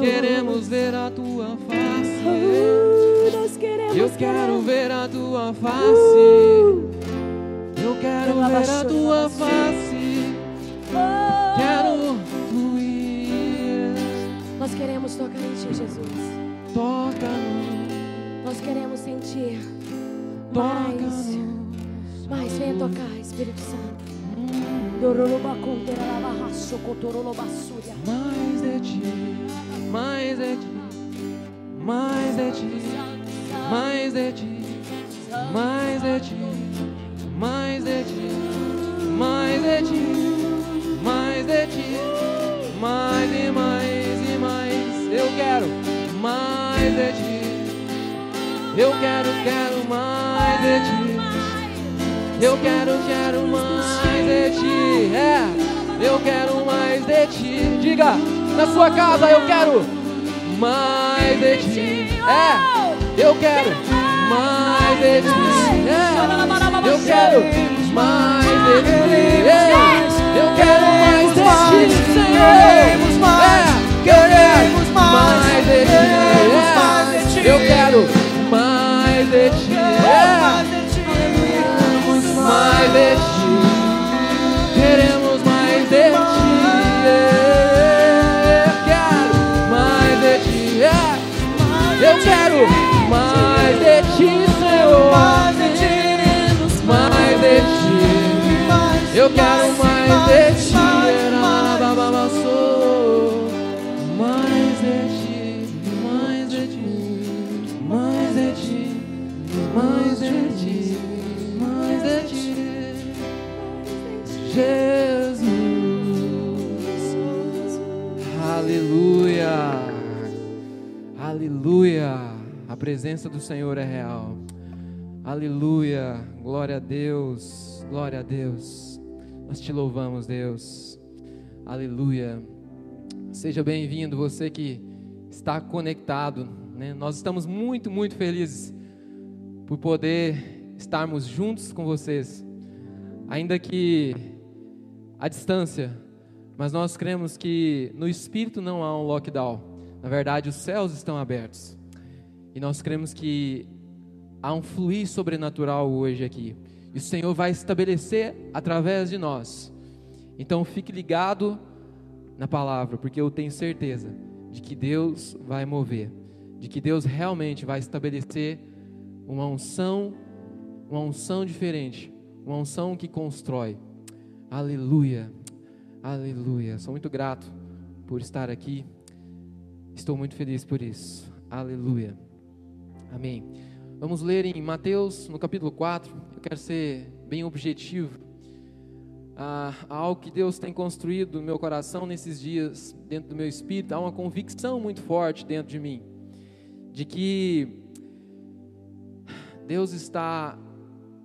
Queremos ver a tua face. Uh, Eu quero ver a tua face. Eu quero ver a tua face. Oh, Quero fluir. Nós queremos tocar em Ti, Jesus. Toca-nos. Nós queremos sentir mais. Toca-nos. Mais, venha tocar, Espírito Santo. Mais de ti, mais de ti, mais de ti, mais de ti, mais de ti, mais de ti, mais de ti, mais de ti, mais e mais e mais. Eu quero mais de ti. Eu quero, quero mais de ti. Eu quero, quero mais de ti. É, eu quero mais de ti. Diga na sua casa, eu quero mais de ti. É, eu quero mais de ti. É, eu quero mais de ti. É, eu quero mais de ti, Senhor. Mais de ti. Mais de ti, mais de ti, mais de ti, mais de ti, mais de ti. Jesus. Aleluia. Aleluia. A presença do Senhor é real. Aleluia. Glória a Deus. Glória a Deus. Nós te louvamos, Deus. Aleluia. Seja bem-vindo, você que está conectado. né? Nós estamos muito, muito felizes por poder estarmos juntos com vocês, ainda que à distância, mas nós cremos que no Espírito não há um lockdown. Na verdade, os céus estão abertos. E nós cremos que há um fluir sobrenatural hoje aqui. E o Senhor vai estabelecer através de nós. Então fique ligado na palavra, porque eu tenho certeza de que Deus vai mover, de que Deus realmente vai estabelecer uma unção, uma unção diferente, uma unção que constrói. Aleluia, aleluia. Sou muito grato por estar aqui. Estou muito feliz por isso. Aleluia. Amém. Vamos ler em Mateus, no capítulo 4. Quero ser bem objetivo. Ah, algo que Deus tem construído no meu coração nesses dias, dentro do meu espírito, há uma convicção muito forte dentro de mim, de que Deus está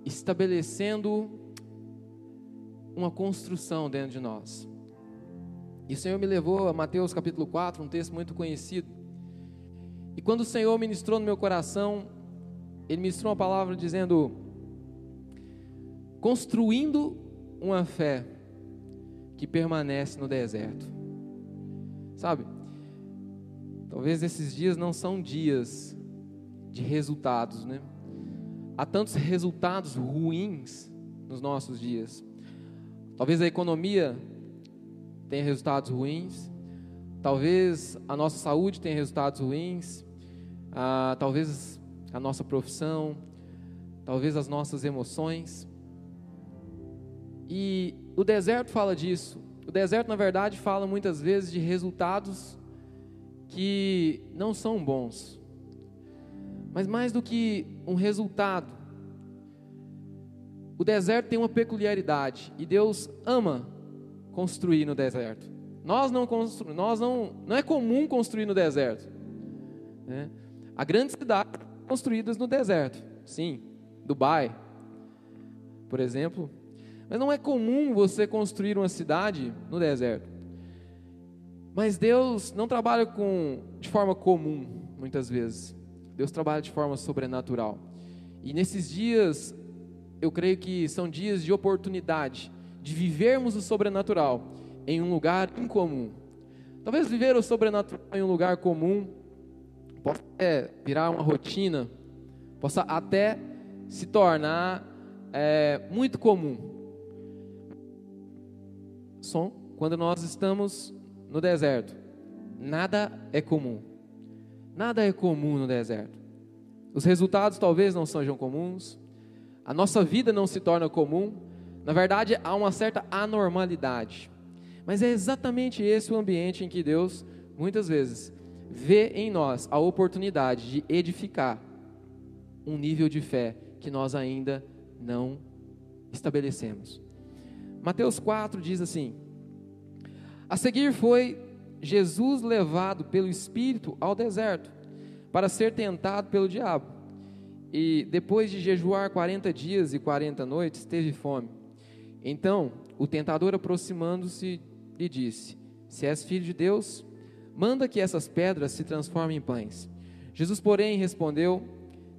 estabelecendo uma construção dentro de nós. E o Senhor me levou a Mateus capítulo 4, um texto muito conhecido. E quando o Senhor ministrou no meu coração, Ele ministrou uma palavra dizendo: construindo uma fé que permanece no deserto. Sabe? Talvez esses dias não são dias de resultados, né? Há tantos resultados ruins nos nossos dias. Talvez a economia tenha resultados ruins. Talvez a nossa saúde tenha resultados ruins. Ah, talvez a nossa profissão. Talvez as nossas emoções. E o deserto fala disso. O deserto, na verdade, fala muitas vezes de resultados que não são bons. Mas mais do que um resultado, o deserto tem uma peculiaridade e Deus ama construir no deserto. Nós não constru... nós não, não é comum construir no deserto. Né? Há grandes cidades construídas no deserto, sim, Dubai, por exemplo, mas não é comum você construir uma cidade no deserto. Mas Deus não trabalha com de forma comum, muitas vezes. Deus trabalha de forma sobrenatural. E nesses dias, eu creio que são dias de oportunidade de vivermos o sobrenatural em um lugar incomum. Talvez viver o sobrenatural em um lugar comum possa até virar uma rotina, possa até se tornar é, muito comum. Som, quando nós estamos no deserto, nada é comum. Nada é comum no deserto. Os resultados talvez não sejam comuns, a nossa vida não se torna comum, na verdade há uma certa anormalidade. Mas é exatamente esse o ambiente em que Deus, muitas vezes, vê em nós a oportunidade de edificar um nível de fé que nós ainda não estabelecemos. Mateus 4 diz assim: A seguir foi Jesus levado pelo Espírito ao deserto para ser tentado pelo diabo. E depois de jejuar 40 dias e 40 noites, teve fome. Então, o tentador aproximando-se lhe disse: Se és filho de Deus, manda que essas pedras se transformem em pães. Jesus, porém, respondeu: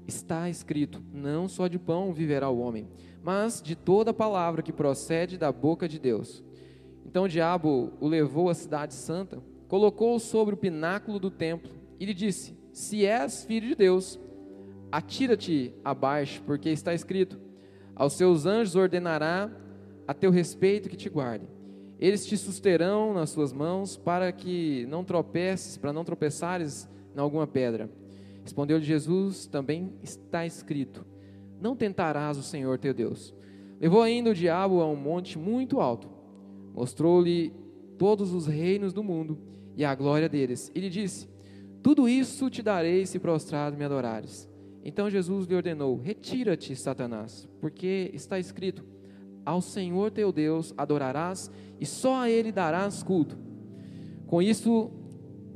Está escrito: Não só de pão viverá o homem, mas de toda palavra que procede da boca de Deus. Então o diabo o levou à cidade santa, colocou-o sobre o pináculo do templo e lhe disse: Se és filho de Deus, atira-te abaixo, porque está escrito: Aos seus anjos ordenará a teu respeito que te guardem. Eles te susterão nas suas mãos para que não tropeces, para não tropeçares em alguma pedra. Respondeu-lhe Jesus: Também está escrito: Não tentarás o Senhor teu Deus. Levou ainda o diabo a um monte muito alto, mostrou-lhe todos os reinos do mundo e a glória deles, e lhe disse: Tudo isso te darei se prostrado me adorares. Então Jesus lhe ordenou: Retira-te, Satanás, porque está escrito: Ao Senhor teu Deus adorarás e só a ele darás culto. Com isso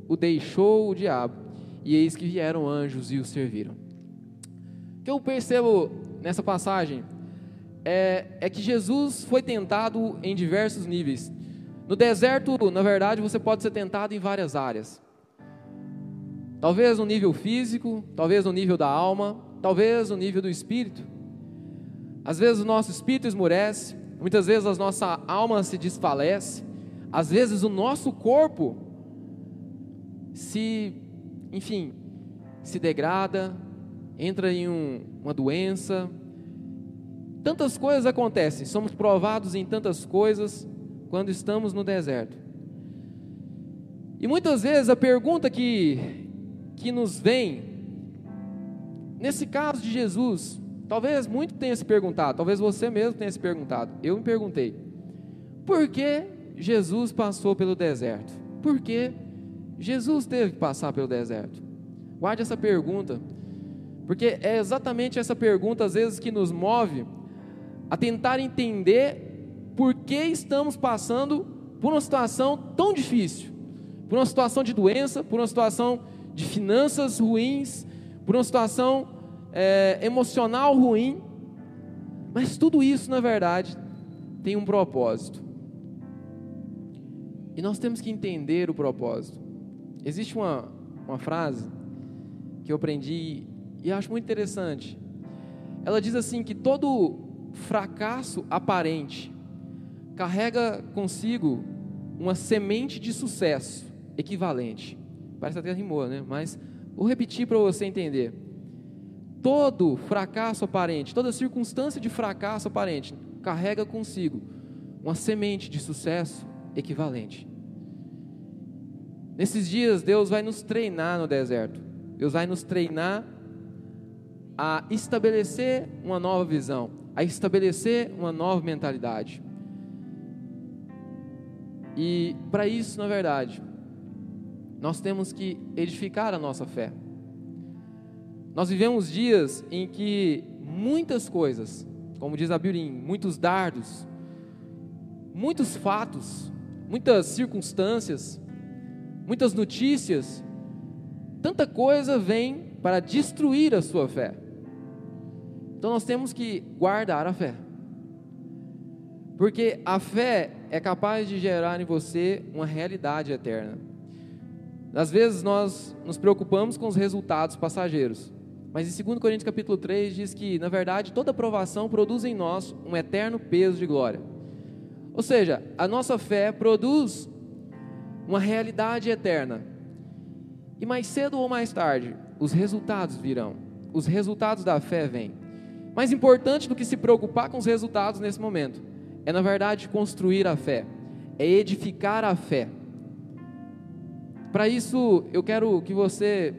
o deixou o diabo e eis que vieram anjos e o serviram. O que eu percebo nessa passagem é, é que Jesus foi tentado em diversos níveis. No deserto, na verdade, você pode ser tentado em várias áreas. Talvez no nível físico, talvez no nível da alma, talvez no nível do espírito. Às vezes o nosso espírito esmurece, muitas vezes a nossa alma se desfalece, às vezes o nosso corpo se enfim, se degrada, entra em um, uma doença. Tantas coisas acontecem, somos provados em tantas coisas quando estamos no deserto. E muitas vezes a pergunta que, que nos vem, nesse caso de Jesus, talvez muito tenha se perguntado, talvez você mesmo tenha se perguntado, eu me perguntei, por que Jesus passou pelo deserto? Por que Jesus teve que passar pelo deserto? Guarde essa pergunta, porque é exatamente essa pergunta, às vezes, que nos move a tentar entender por que estamos passando por uma situação tão difícil, por uma situação de doença, por uma situação de finanças ruins, por uma situação é, emocional ruim, mas tudo isso, na verdade, tem um propósito. E nós temos que entender o propósito. Existe uma, uma frase que eu aprendi e acho muito interessante. Ela diz assim que todo fracasso aparente carrega consigo uma semente de sucesso equivalente. Parece até rimou, né? Mas vou repetir para você entender. Todo fracasso aparente, toda circunstância de fracasso aparente carrega consigo uma semente de sucesso equivalente. Nesses dias, Deus vai nos treinar no deserto. Deus vai nos treinar a estabelecer uma nova visão, a estabelecer uma nova mentalidade. E para isso, na verdade, nós temos que edificar a nossa fé. Nós vivemos dias em que muitas coisas, como diz a Bíblia, muitos dardos, muitos fatos, muitas circunstâncias, muitas notícias, tanta coisa vem para destruir a sua fé. Então nós temos que guardar a fé. Porque a fé é capaz de gerar em você uma realidade eterna. Às vezes nós nos preocupamos com os resultados passageiros. Mas em 2 Coríntios capítulo 3 diz que, na verdade, toda provação produz em nós um eterno peso de glória. Ou seja, a nossa fé produz uma realidade eterna. E mais cedo ou mais tarde, os resultados virão. Os resultados da fé vêm. Mais importante do que se preocupar com os resultados nesse momento, é na verdade construir a fé, é edificar a fé. Para isso, eu quero que você.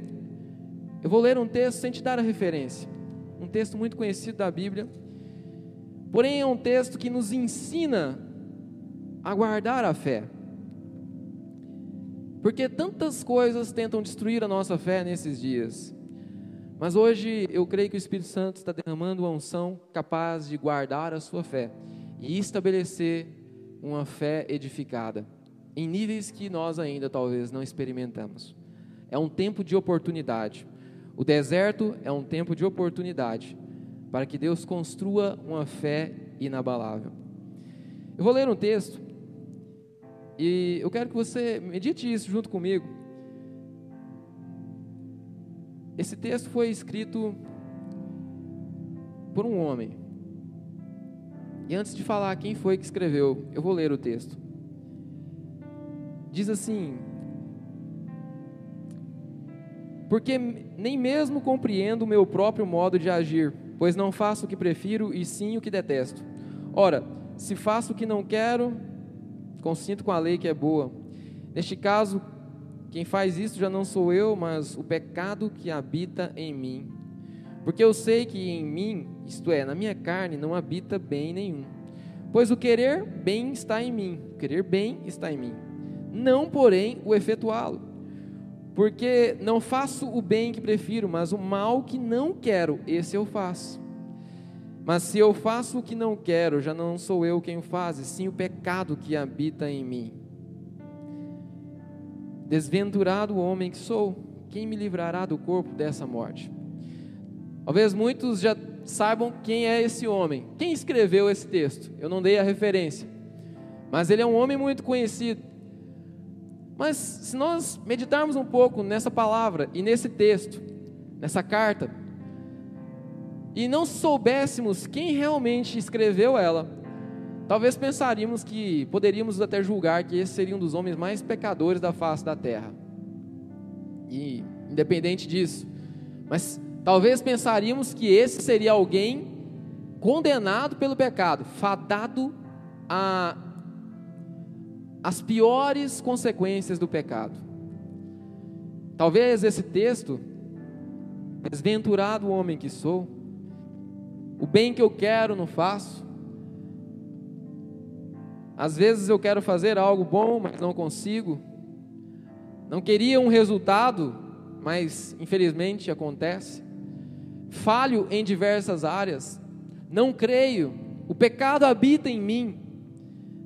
Eu vou ler um texto sem te dar a referência. Um texto muito conhecido da Bíblia. Porém, é um texto que nos ensina a guardar a fé. Porque tantas coisas tentam destruir a nossa fé nesses dias. Mas hoje eu creio que o Espírito Santo está derramando uma unção capaz de guardar a sua fé e estabelecer uma fé edificada em níveis que nós ainda talvez não experimentamos. É um tempo de oportunidade. O deserto é um tempo de oportunidade para que Deus construa uma fé inabalável. Eu vou ler um texto e eu quero que você medite isso junto comigo. Esse texto foi escrito por um homem. E antes de falar quem foi que escreveu, eu vou ler o texto. Diz assim: Porque nem mesmo compreendo o meu próprio modo de agir, pois não faço o que prefiro e sim o que detesto. Ora, se faço o que não quero, consinto com a lei que é boa. Neste caso, quem faz isso já não sou eu, mas o pecado que habita em mim. Porque eu sei que em mim, isto é, na minha carne, não habita bem nenhum. Pois o querer bem está em mim, o querer bem está em mim. Não, porém, o efetuá-lo. Porque não faço o bem que prefiro, mas o mal que não quero, esse eu faço. Mas se eu faço o que não quero, já não sou eu quem o faz, e sim o pecado que habita em mim. Desventurado o homem que sou, quem me livrará do corpo dessa morte? Talvez muitos já saibam quem é esse homem. Quem escreveu esse texto? Eu não dei a referência. Mas ele é um homem muito conhecido. Mas se nós meditarmos um pouco nessa palavra e nesse texto, nessa carta, e não soubéssemos quem realmente escreveu ela, Talvez pensaríamos que poderíamos até julgar que esse seria um dos homens mais pecadores da face da terra. E independente disso, mas talvez pensaríamos que esse seria alguém condenado pelo pecado, fadado a as piores consequências do pecado. Talvez esse texto, desventurado homem que sou, o bem que eu quero não faço, às vezes eu quero fazer algo bom, mas não consigo. Não queria um resultado, mas infelizmente acontece. Falho em diversas áreas. Não creio. O pecado habita em mim.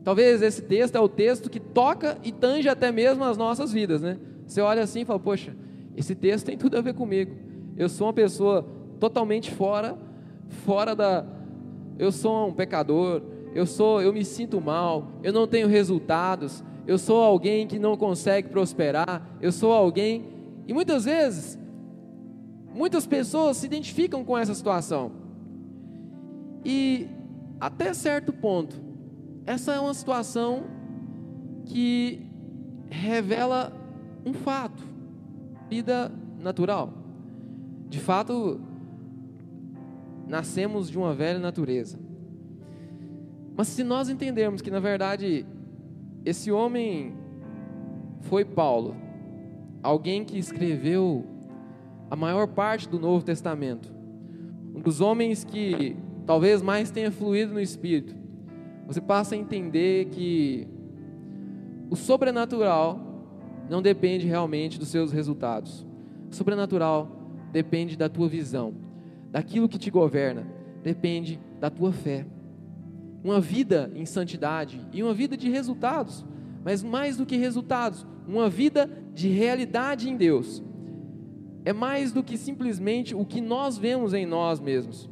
Talvez esse texto é o texto que toca e tange até mesmo as nossas vidas, né? Você olha assim e fala: Poxa, esse texto tem tudo a ver comigo. Eu sou uma pessoa totalmente fora, fora da. Eu sou um pecador, eu sou, eu me sinto mal, eu não tenho resultados, eu sou alguém que não consegue prosperar, eu sou alguém e muitas vezes muitas pessoas se identificam com essa situação. E até certo ponto, essa é uma situação que revela um fato, vida natural. De fato, nascemos de uma velha natureza. Mas se nós entendermos que na verdade esse homem foi Paulo, alguém que escreveu a maior parte do Novo Testamento, um dos homens que talvez mais tenha fluído no Espírito, você passa a entender que o sobrenatural não depende realmente dos seus resultados. O sobrenatural depende da tua visão, daquilo que te governa, depende da tua fé uma vida em santidade e uma vida de resultados, mas mais do que resultados, uma vida de realidade em Deus. É mais do que simplesmente o que nós vemos em nós mesmos,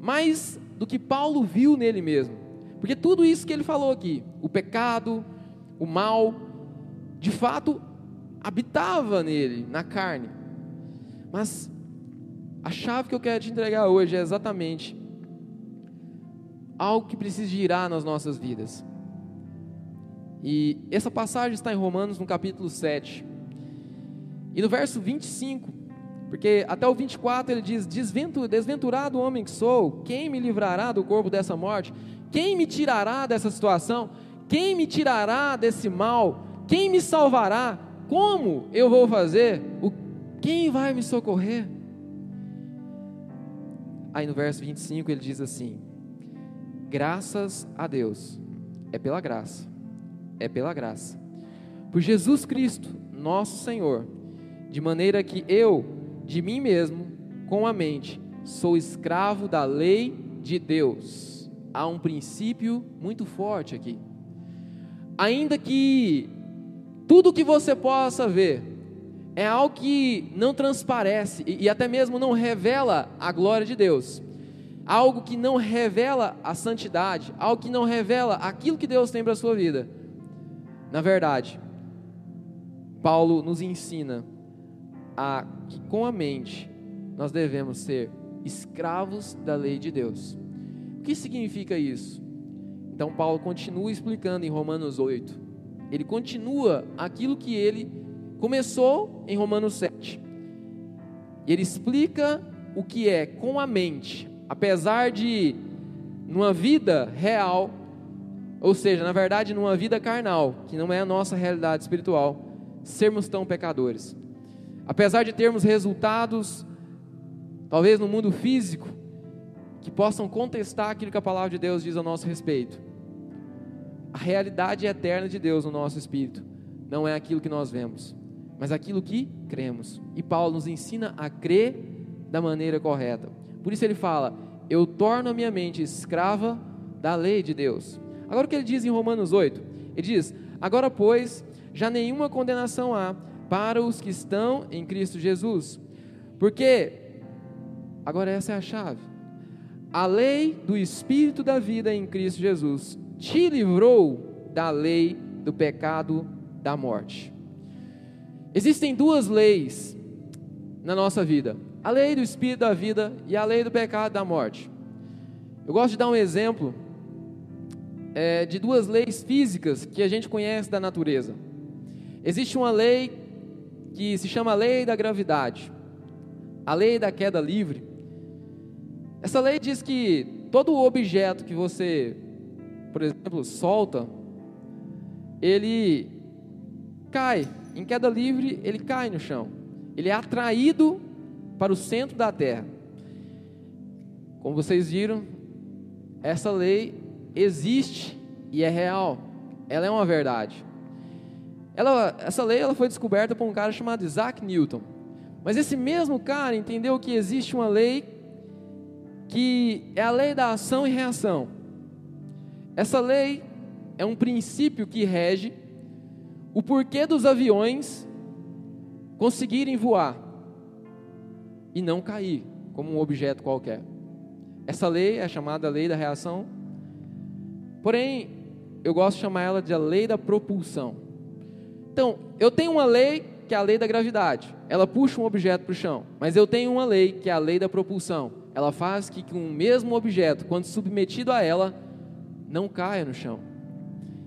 mais do que Paulo viu nele mesmo, porque tudo isso que ele falou aqui, o pecado, o mal, de fato habitava nele, na carne. Mas a chave que eu quero te entregar hoje é exatamente algo que precisa girar nas nossas vidas. E essa passagem está em Romanos, no capítulo 7. E no verso 25, porque até o 24 ele diz: Desventurado homem que sou, quem me livrará do corpo dessa morte? Quem me tirará dessa situação? Quem me tirará desse mal? Quem me salvará? Como eu vou fazer? O, quem vai me socorrer? Aí no verso 25 ele diz assim: Graças a Deus, é pela graça, é pela graça, por Jesus Cristo, nosso Senhor, de maneira que eu, de mim mesmo, com a mente, sou escravo da lei de Deus. Há um princípio muito forte aqui. Ainda que tudo que você possa ver é algo que não transparece e, e até mesmo não revela a glória de Deus. Algo que não revela a santidade, algo que não revela aquilo que Deus tem para a sua vida. Na verdade, Paulo nos ensina a que com a mente nós devemos ser escravos da lei de Deus. O que significa isso? Então Paulo continua explicando em Romanos 8. Ele continua aquilo que ele começou em Romanos 7. Ele explica o que é com a mente, apesar de numa vida real, ou seja, na verdade, numa vida carnal, que não é a nossa realidade espiritual, sermos tão pecadores. Apesar de termos resultados, talvez no mundo físico, que possam contestar aquilo que a palavra de Deus diz a nosso respeito. A realidade eterna de Deus no nosso espírito não é aquilo que nós vemos, mas aquilo que cremos. E Paulo nos ensina a crer da maneira correta. Por isso ele fala: Eu torno a minha mente escrava da lei de Deus. Agora o que ele diz em Romanos 8? Ele diz: Agora, pois, já nenhuma condenação há para os que estão em Cristo Jesus. Porque, agora essa é a chave, a lei do Espírito da vida em Cristo Jesus te livrou da lei do pecado da morte. Existem duas leis na nossa vida: a lei do Espírito da vida e a lei do pecado da morte. Eu gosto de dar um exemplo é, de duas leis físicas que a gente conhece da natureza. Existe uma lei que se chama lei da gravidade, a lei da queda livre. Essa lei diz que todo objeto que você, por exemplo, solta, ele cai. Em queda livre, ele cai no chão. Ele é atraído para o centro da terra. Como vocês viram, essa lei existe e é real. Ela é uma verdade. Ela, essa lei ela foi descoberta por um cara chamado Isaac Newton. Mas esse mesmo cara entendeu que existe uma lei que é a lei da ação e reação. Essa lei é um princípio que rege o porquê dos aviões conseguirem voar e não cair como um objeto qualquer. Essa lei é chamada lei da reação. Porém, eu gosto de chamar ela de a lei da propulsão. Então, eu tenho uma lei que é a lei da gravidade. Ela puxa um objeto para o chão. Mas eu tenho uma lei que é a lei da propulsão. Ela faz que um mesmo objeto, quando submetido a ela, não caia no chão.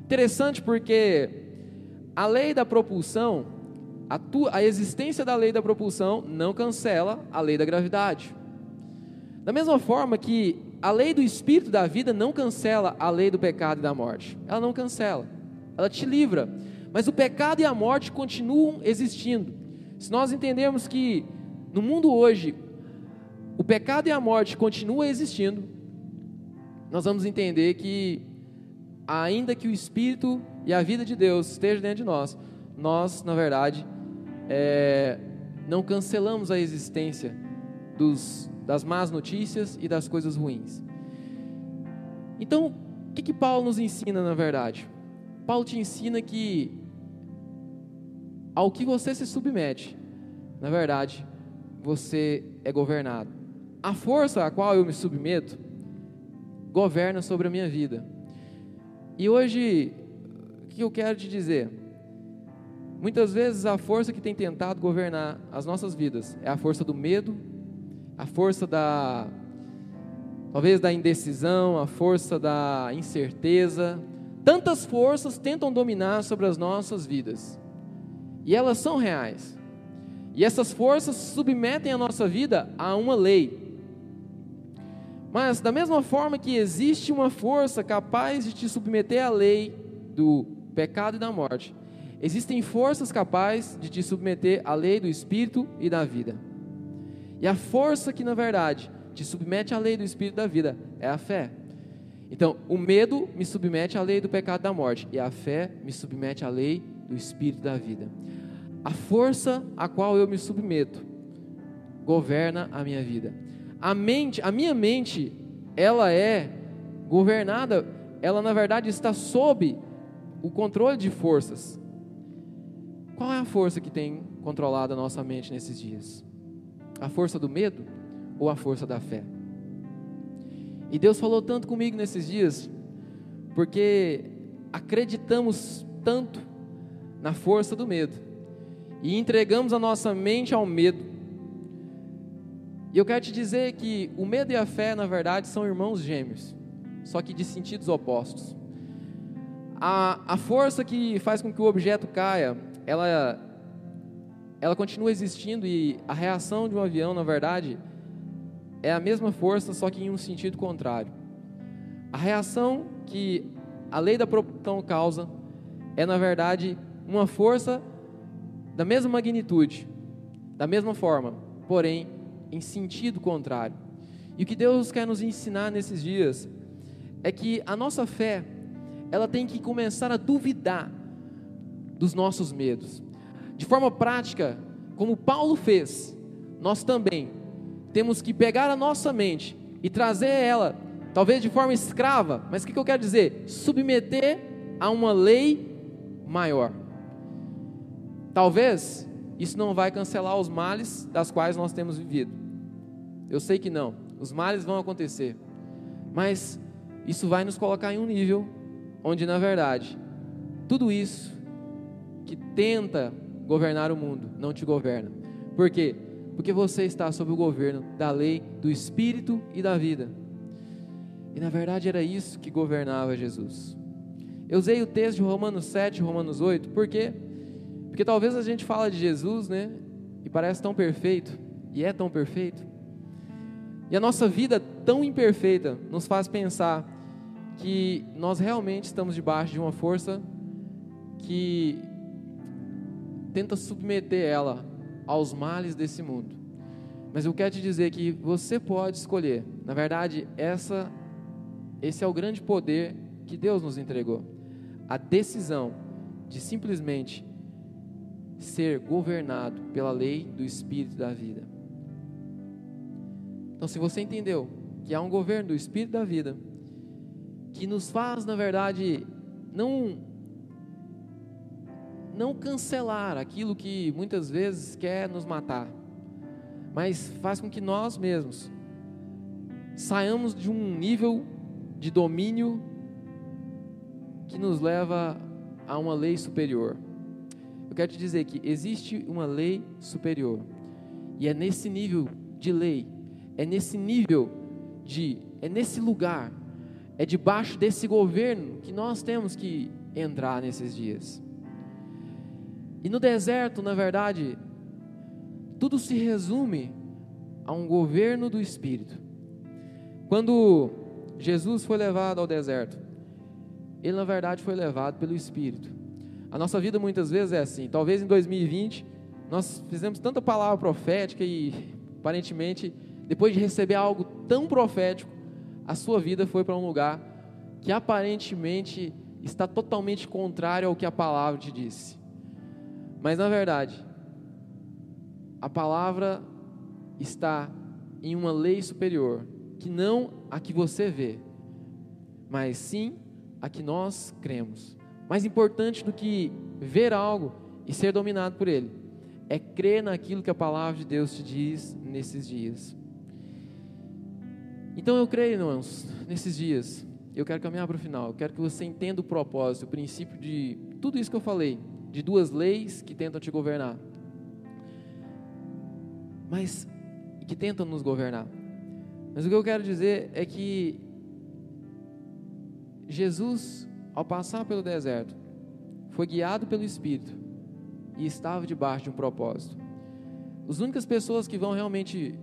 Interessante porque a lei da propulsão, a, tu, a existência da lei da propulsão não cancela a lei da gravidade. Da mesma forma que a lei do espírito da vida não cancela a lei do pecado e da morte. Ela não cancela. Ela te livra. Mas o pecado e a morte continuam existindo. Se nós entendermos que no mundo hoje o pecado e a morte continuam existindo, nós vamos entender que ainda que o Espírito e a vida de Deus estejam dentro de nós, nós, na verdade, é, não cancelamos a existência dos, das más notícias e das coisas ruins. Então, o que, que Paulo nos ensina, na verdade? Paulo te ensina que ao que você se submete, na verdade, você é governado. A força a qual eu me submeto governa sobre a minha vida. E hoje, que eu quero te dizer? Muitas vezes a força que tem tentado governar as nossas vidas é a força do medo, a força da talvez da indecisão, a força da incerteza, Tantas forças tentam dominar sobre as nossas vidas, e elas são reais. E essas forças submetem a nossa vida a uma lei. Mas, da mesma forma que existe uma força capaz de te submeter à lei do pecado e da morte, existem forças capazes de te submeter à lei do espírito e da vida. E a força que, na verdade, te submete à lei do espírito e da vida é a fé. Então, o medo me submete à lei do pecado e da morte, e a fé me submete à lei do espírito e da vida. A força a qual eu me submeto governa a minha vida. A mente, a minha mente, ela é governada, ela na verdade está sob o controle de forças. Qual é a força que tem controlado a nossa mente nesses dias? A força do medo ou a força da fé? E Deus falou tanto comigo nesses dias, porque acreditamos tanto na força do medo e entregamos a nossa mente ao medo. E eu quero te dizer que o medo e a fé, na verdade, são irmãos gêmeos, só que de sentidos opostos. A, a força que faz com que o objeto caia, ela, ela continua existindo e a reação de um avião, na verdade, é a mesma força, só que em um sentido contrário. A reação que a lei da propulsão causa é, na verdade, uma força da mesma magnitude, da mesma forma, porém em sentido contrário. E o que Deus quer nos ensinar nesses dias é que a nossa fé, ela tem que começar a duvidar dos nossos medos. De forma prática, como Paulo fez, nós também temos que pegar a nossa mente e trazer ela, talvez de forma escrava, mas o que, eu quero dizer? Submeter a uma lei maior. Talvez isso não vai cancelar os males das quais nós temos vivido. Eu sei que não. Os males vão acontecer. Mas isso vai nos colocar em um nível onde, na verdade, tudo isso que tenta governar o mundo não te governa. Por quê? Porque você está sob o governo da lei do espírito e da vida. E na verdade era isso que governava Jesus. Eu usei o texto de Romanos 7, Romanos 8, porque porque talvez a gente fala de Jesus, né? E parece tão perfeito, e é tão perfeito. E a nossa vida tão imperfeita nos faz pensar que nós realmente estamos debaixo de uma força que tenta submeter ela aos males desse mundo. Mas eu quero te dizer que você pode escolher. Na verdade, essa esse é o grande poder que Deus nos entregou. A decisão de simplesmente ser governado pela lei do Espírito da vida. Então, se você entendeu que há um governo do Espírito da vida, que nos faz, na verdade, não não cancelar aquilo que muitas vezes quer nos matar, mas faz com que nós mesmos saiamos de um nível de domínio que nos leva a uma lei superior. Eu quero te dizer que existe uma lei superior. E é nesse nível de lei, é nesse nível de, é nesse lugar, é debaixo desse governo que nós temos que entrar nesses dias. E no deserto, na verdade, tudo se resume a um governo do Espírito. Quando Jesus foi levado ao deserto, ele na verdade foi levado pelo Espírito. A nossa vida muitas vezes é assim. Talvez em 2020 nós fizemos tanta palavra profética e aparentemente depois de receber algo tão profético, a sua vida foi para um lugar que aparentemente está totalmente contrário ao que a palavra te disse. Mas na verdade, a palavra está em uma lei superior, que não a que você vê, mas sim a que nós cremos. Mais importante do que ver algo e ser dominado por ele, é crer naquilo que a palavra de Deus te diz nesses dias. Então eu creio, irmãos, nesses dias, eu quero caminhar para o final, eu quero que você entenda o propósito, o princípio de tudo isso que eu falei, de duas leis que tentam te governar, mas que tentam nos governar. Mas o que eu quero dizer é que Jesus ao passar pelo deserto, foi guiado pelo Espírito e estava debaixo de um propósito. As únicas pessoas que vão realmente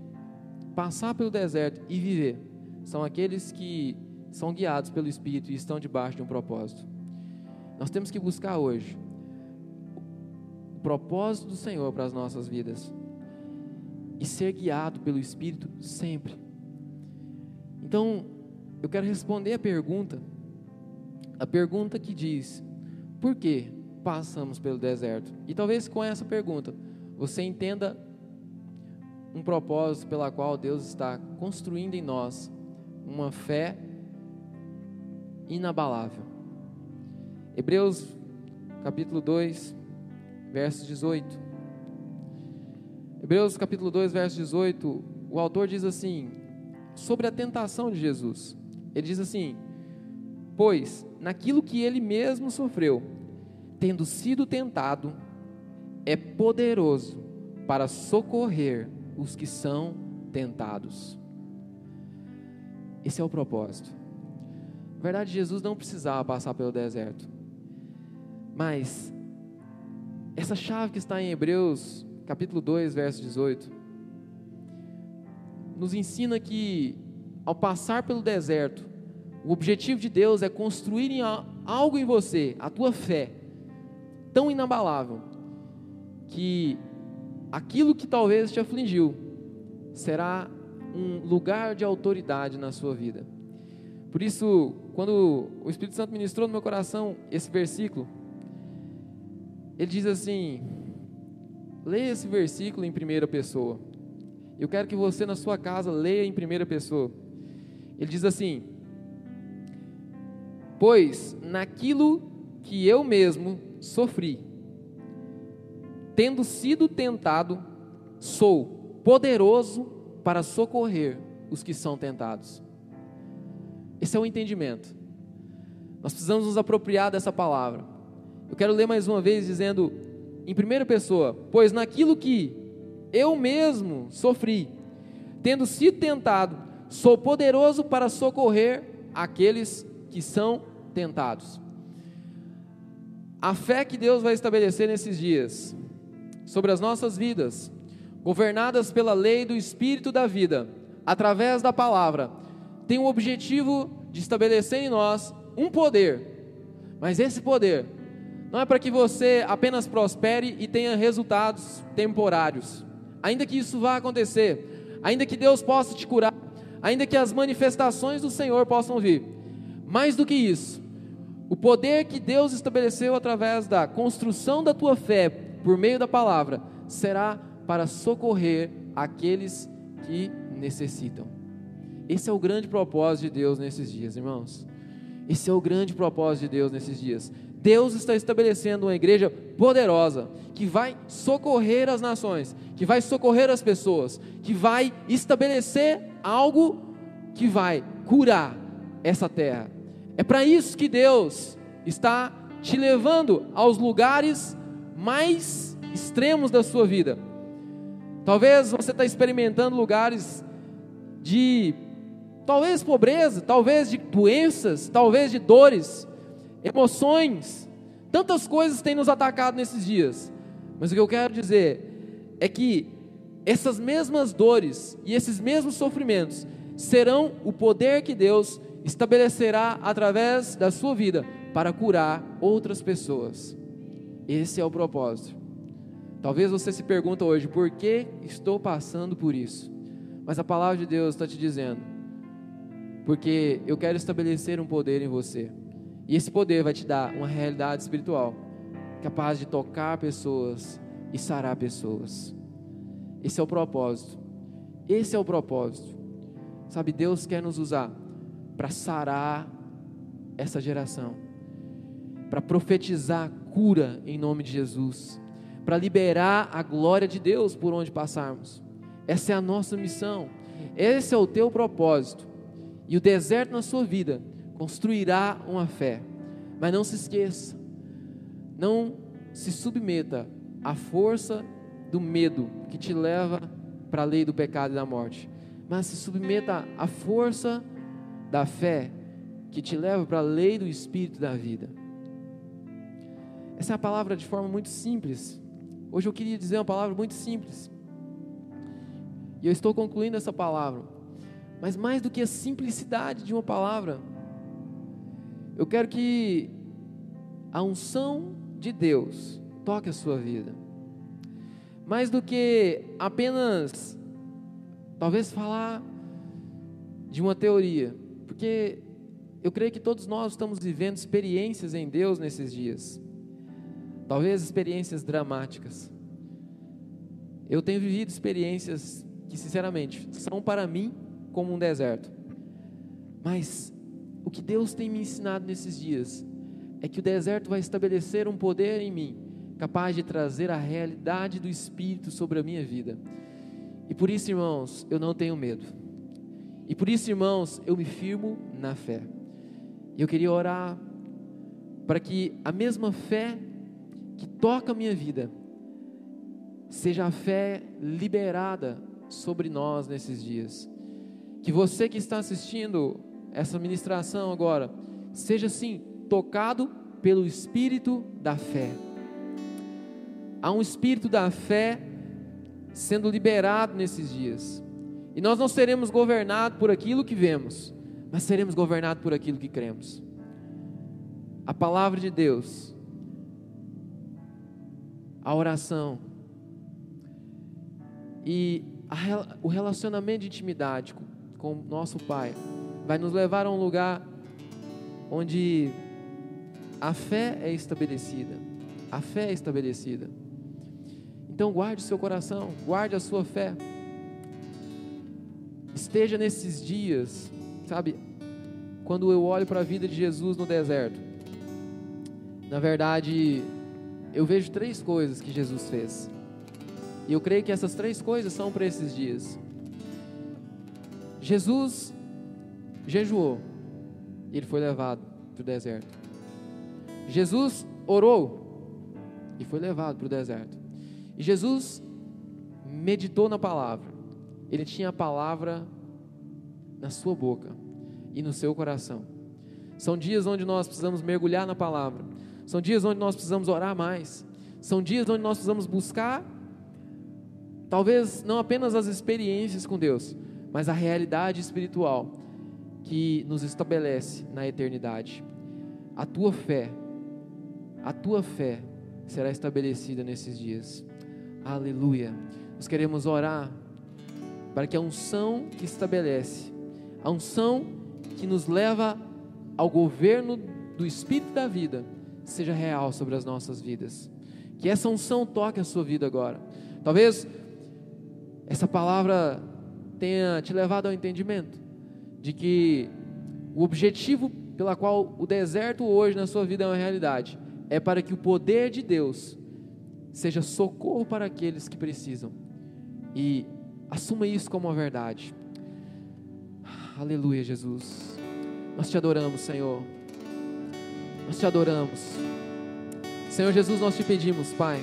passar pelo deserto e viver são aqueles que são guiados pelo Espírito e estão debaixo de um propósito. Nós temos que buscar hoje o propósito do Senhor para as nossas vidas e ser guiado pelo Espírito sempre. Então, eu quero responder a pergunta, a pergunta que diz: por que passamos pelo deserto? E talvez com essa pergunta você entenda um propósito pela qual Deus está construindo em nós uma fé inabalável. Hebreus capítulo 2, verso 18. Hebreus capítulo 2, verso 18, o autor diz assim, sobre a tentação de Jesus. Ele diz assim: Pois naquilo que ele mesmo sofreu, tendo sido tentado, é poderoso para socorrer os que são tentados. Esse é o propósito. Na verdade, Jesus não precisava passar pelo deserto. Mas essa chave que está em Hebreus, capítulo 2, verso 18, nos ensina que ao passar pelo deserto, o objetivo de Deus é construir algo em você, a tua fé, tão inabalável, que aquilo que talvez te afligiu será um lugar de autoridade na sua vida. Por isso, quando o Espírito Santo ministrou no meu coração esse versículo, ele diz assim: leia esse versículo em primeira pessoa. Eu quero que você na sua casa leia em primeira pessoa. Ele diz assim: Pois naquilo que eu mesmo sofri, tendo sido tentado, sou poderoso para socorrer os que são tentados. Esse é o entendimento. Nós precisamos nos apropriar dessa palavra. Eu quero ler mais uma vez dizendo em primeira pessoa: Pois naquilo que eu mesmo sofri, tendo sido tentado, sou poderoso para socorrer aqueles que são tentados. A fé que Deus vai estabelecer nesses dias sobre as nossas vidas, governadas pela lei do Espírito da vida, através da palavra, tem o objetivo de estabelecer em nós um poder, mas esse poder não é para que você apenas prospere e tenha resultados temporários, ainda que isso vá acontecer, ainda que Deus possa te curar, ainda que as manifestações do Senhor possam vir, mais do que isso, o poder que Deus estabeleceu através da construção da tua fé por meio da palavra será para socorrer aqueles que necessitam. Esse é o grande propósito de Deus nesses dias, irmãos. Esse é o grande propósito de Deus nesses dias. Deus está estabelecendo uma igreja poderosa que vai socorrer as nações, que vai socorrer as pessoas, que vai estabelecer algo que vai curar essa terra. É para isso que Deus está te levando aos lugares mais extremos da sua vida. Talvez você está experimentando lugares de talvez pobreza, talvez de doenças, talvez de dores, emoções. Tantas coisas têm nos atacado nesses dias. Mas o que eu quero dizer é que essas mesmas dores e esses mesmos sofrimentos serão o poder que Deus estabelecerá através da sua vida para curar outras pessoas. Esse é o propósito. Talvez você se pergunta hoje, por que estou passando por isso? Mas a palavra de Deus está te dizendo, porque eu quero estabelecer um poder em você. E esse poder vai te dar uma realidade espiritual capaz de tocar pessoas e sarar pessoas. Esse é o propósito. Esse é o propósito. Sabe, Deus quer nos usar para sarar essa geração, para profetizar cura em nome de Jesus, para liberar a glória de Deus por onde passarmos. Essa é a nossa missão. Esse é o teu propósito. E o deserto na sua vida construirá uma fé. Mas não se esqueça, não se submeta à força do medo que te leva para a lei do pecado e da morte, mas se submeta à força da fé que te leva para a lei do Espírito da vida. Essa é a palavra de forma muito simples. Hoje eu queria dizer uma palavra muito simples. E eu estou concluindo essa palavra. Mas mais do que a simplicidade de uma palavra, eu quero que a unção de Deus toque a sua vida. Mais do que apenas, talvez, falar de uma teoria. Porque eu creio que todos nós estamos vivendo experiências em Deus nesses dias. Talvez experiências dramáticas. Eu tenho vivido experiências que, sinceramente, são para mim como um deserto. Mas o que Deus tem me ensinado nesses dias é que o deserto vai estabelecer um poder em mim, capaz de trazer a realidade do Espírito sobre a minha vida. E por isso, irmãos, eu não tenho medo. E por isso, irmãos, eu me firmo na fé. Eu queria orar para que a mesma fé que toca a minha vida seja a fé liberada sobre nós nesses dias. Que você que está assistindo essa ministração agora, seja assim, tocado pelo espírito da fé. Há um espírito da fé sendo liberado nesses dias. E nós não seremos governados por aquilo que vemos, mas seremos governados por aquilo que cremos. A palavra de Deus, a oração e a, o relacionamento de intimidade com, com nosso Pai vai nos levar a um lugar onde a fé é estabelecida. A fé é estabelecida. Então guarde o seu coração, guarde a sua fé. Esteja nesses dias, sabe? Quando eu olho para a vida de Jesus no deserto, na verdade, eu vejo três coisas que Jesus fez. E eu creio que essas três coisas são para esses dias. Jesus jejuou e ele foi levado para o deserto. Jesus orou e foi levado para o deserto. E Jesus meditou na palavra ele tinha a palavra na sua boca e no seu coração. São dias onde nós precisamos mergulhar na palavra. São dias onde nós precisamos orar mais. São dias onde nós precisamos buscar, talvez não apenas as experiências com Deus, mas a realidade espiritual que nos estabelece na eternidade. A tua fé, a tua fé será estabelecida nesses dias. Aleluia. Nós queremos orar para que a unção que estabelece, a unção que nos leva ao governo do Espírito da vida, seja real sobre as nossas vidas. Que essa unção toque a sua vida agora. Talvez essa palavra tenha te levado ao entendimento de que o objetivo pela qual o deserto hoje na sua vida é uma realidade é para que o poder de Deus seja socorro para aqueles que precisam e Assuma isso como uma verdade. Aleluia, Jesus. Nós te adoramos, Senhor. Nós te adoramos. Senhor Jesus, nós te pedimos, Pai,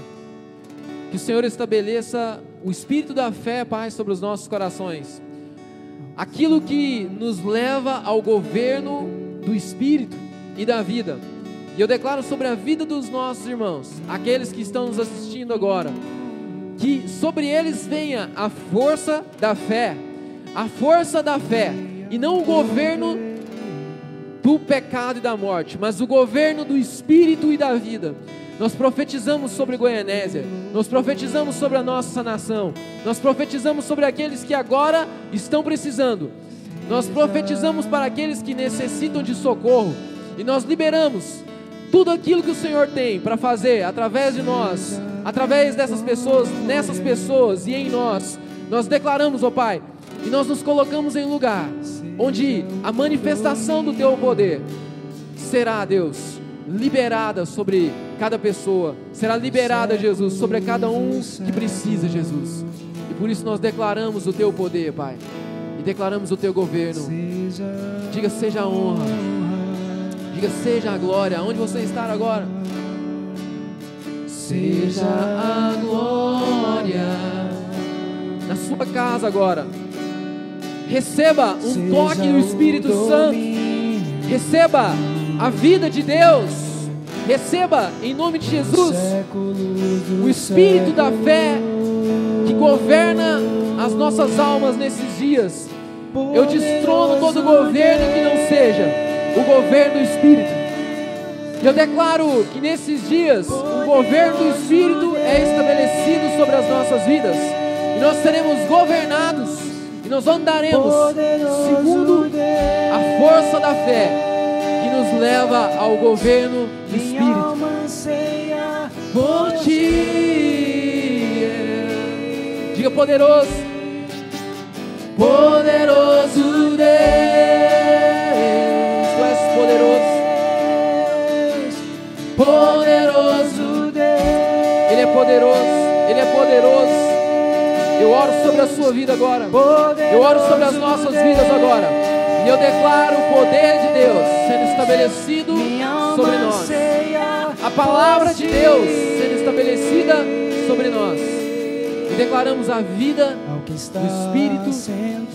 que o Senhor estabeleça o espírito da fé, Pai, sobre os nossos corações. Aquilo que nos leva ao governo do espírito e da vida. E eu declaro sobre a vida dos nossos irmãos, aqueles que estão nos assistindo agora que sobre eles venha a força da fé, a força da fé, e não o governo do pecado e da morte, mas o governo do espírito e da vida. Nós profetizamos sobre Goianésia, nós profetizamos sobre a nossa nação, nós profetizamos sobre aqueles que agora estão precisando, nós profetizamos para aqueles que necessitam de socorro, e nós liberamos tudo aquilo que o Senhor tem para fazer através de nós, através dessas pessoas, nessas pessoas e em nós, nós declaramos, ó oh Pai, e nós nos colocamos em lugar onde a manifestação do Teu poder será, Deus, liberada sobre cada pessoa, será liberada, Jesus, sobre cada um que precisa, Jesus. E por isso nós declaramos o Teu poder, Pai, e declaramos o Teu governo. Diga, seja a honra Diga, seja a glória. Onde você está agora? Seja a glória. Na sua casa agora. Receba um toque do Espírito Santo. Receba a vida de Deus. Receba em nome de Jesus o espírito da fé que governa as nossas almas nesses dias. Eu destrono todo governo que não seja o governo do Espírito. Eu declaro que nesses dias o governo do Espírito é estabelecido sobre as nossas vidas. E nós seremos governados e nós andaremos segundo a força da fé que nos leva ao governo do Espírito. Por ti. Diga poderoso. Poderoso Deus. Tu és poderoso. Poderoso Deus. Ele é poderoso. Ele é poderoso. Eu oro sobre a sua vida agora. Eu oro sobre as nossas vidas agora. E eu declaro o poder de Deus sendo estabelecido sobre nós. A palavra de Deus sendo estabelecida sobre nós. E declaramos a vida do Espírito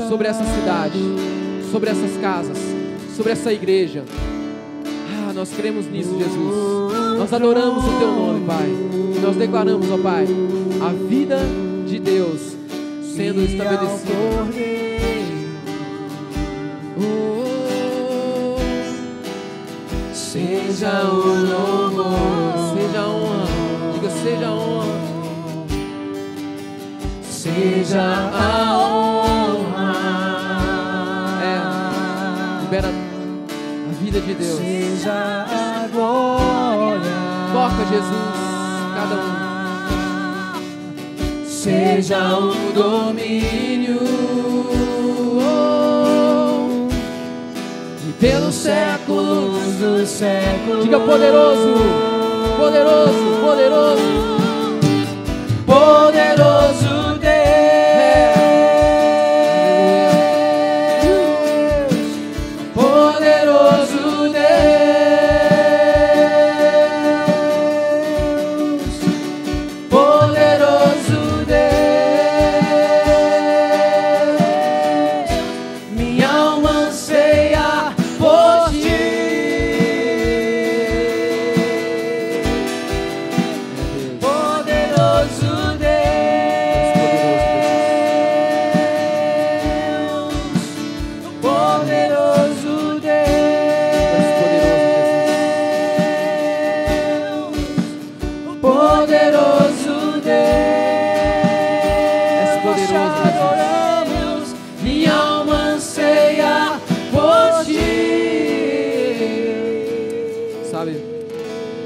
sobre essa cidade, sobre essas casas, sobre essa igreja. Ah, nós cremos nisso, Jesus. Nós adoramos o Teu nome, Pai. E nós declaramos, ó Pai, a vida de Deus sendo estabelecida. Oh, Seja o louvor, seja a honra, diga seja a honra, seja a honra. É, libera a vida de Deus. Seja a glória. Toca Jesus, cada um. Seja o domínio. Oh, E pelos séculos dos séculos. diga poderoso, poderoso, poderoso. Poderoso Deus,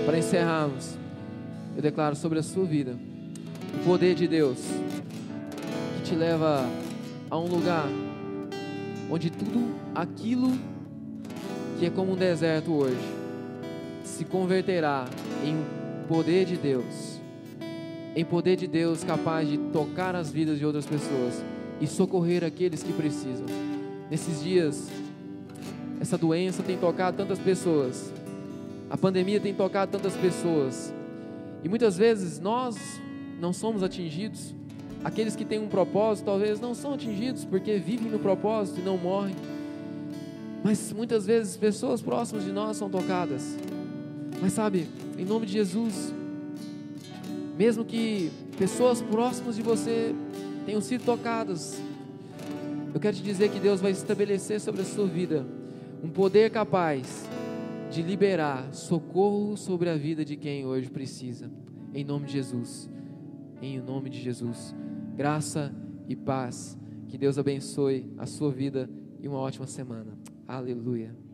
para encerrarmos, eu declaro sobre a sua vida o poder de Deus que te leva a um lugar onde tudo aquilo que é como um deserto hoje se converterá em poder de Deus, em poder de Deus capaz de tocar as vidas de outras pessoas e socorrer aqueles que precisam. Nesses dias, essa doença tem tocado tantas pessoas, a pandemia tem tocado tantas pessoas. E muitas vezes nós não somos atingidos. Aqueles que têm um propósito talvez não são atingidos porque vivem no propósito e não morrem. Mas muitas vezes pessoas próximas de nós são tocadas. Mas sabe, em nome de Jesus, mesmo que pessoas próximas de você tenham sido tocadas, eu quero te dizer que Deus vai estabelecer sobre a sua vida um poder capaz de liberar socorro sobre a vida de quem hoje precisa. Em nome de Jesus. Em nome de Jesus. Graça e paz. Que Deus abençoe a sua vida e uma ótima semana. Aleluia.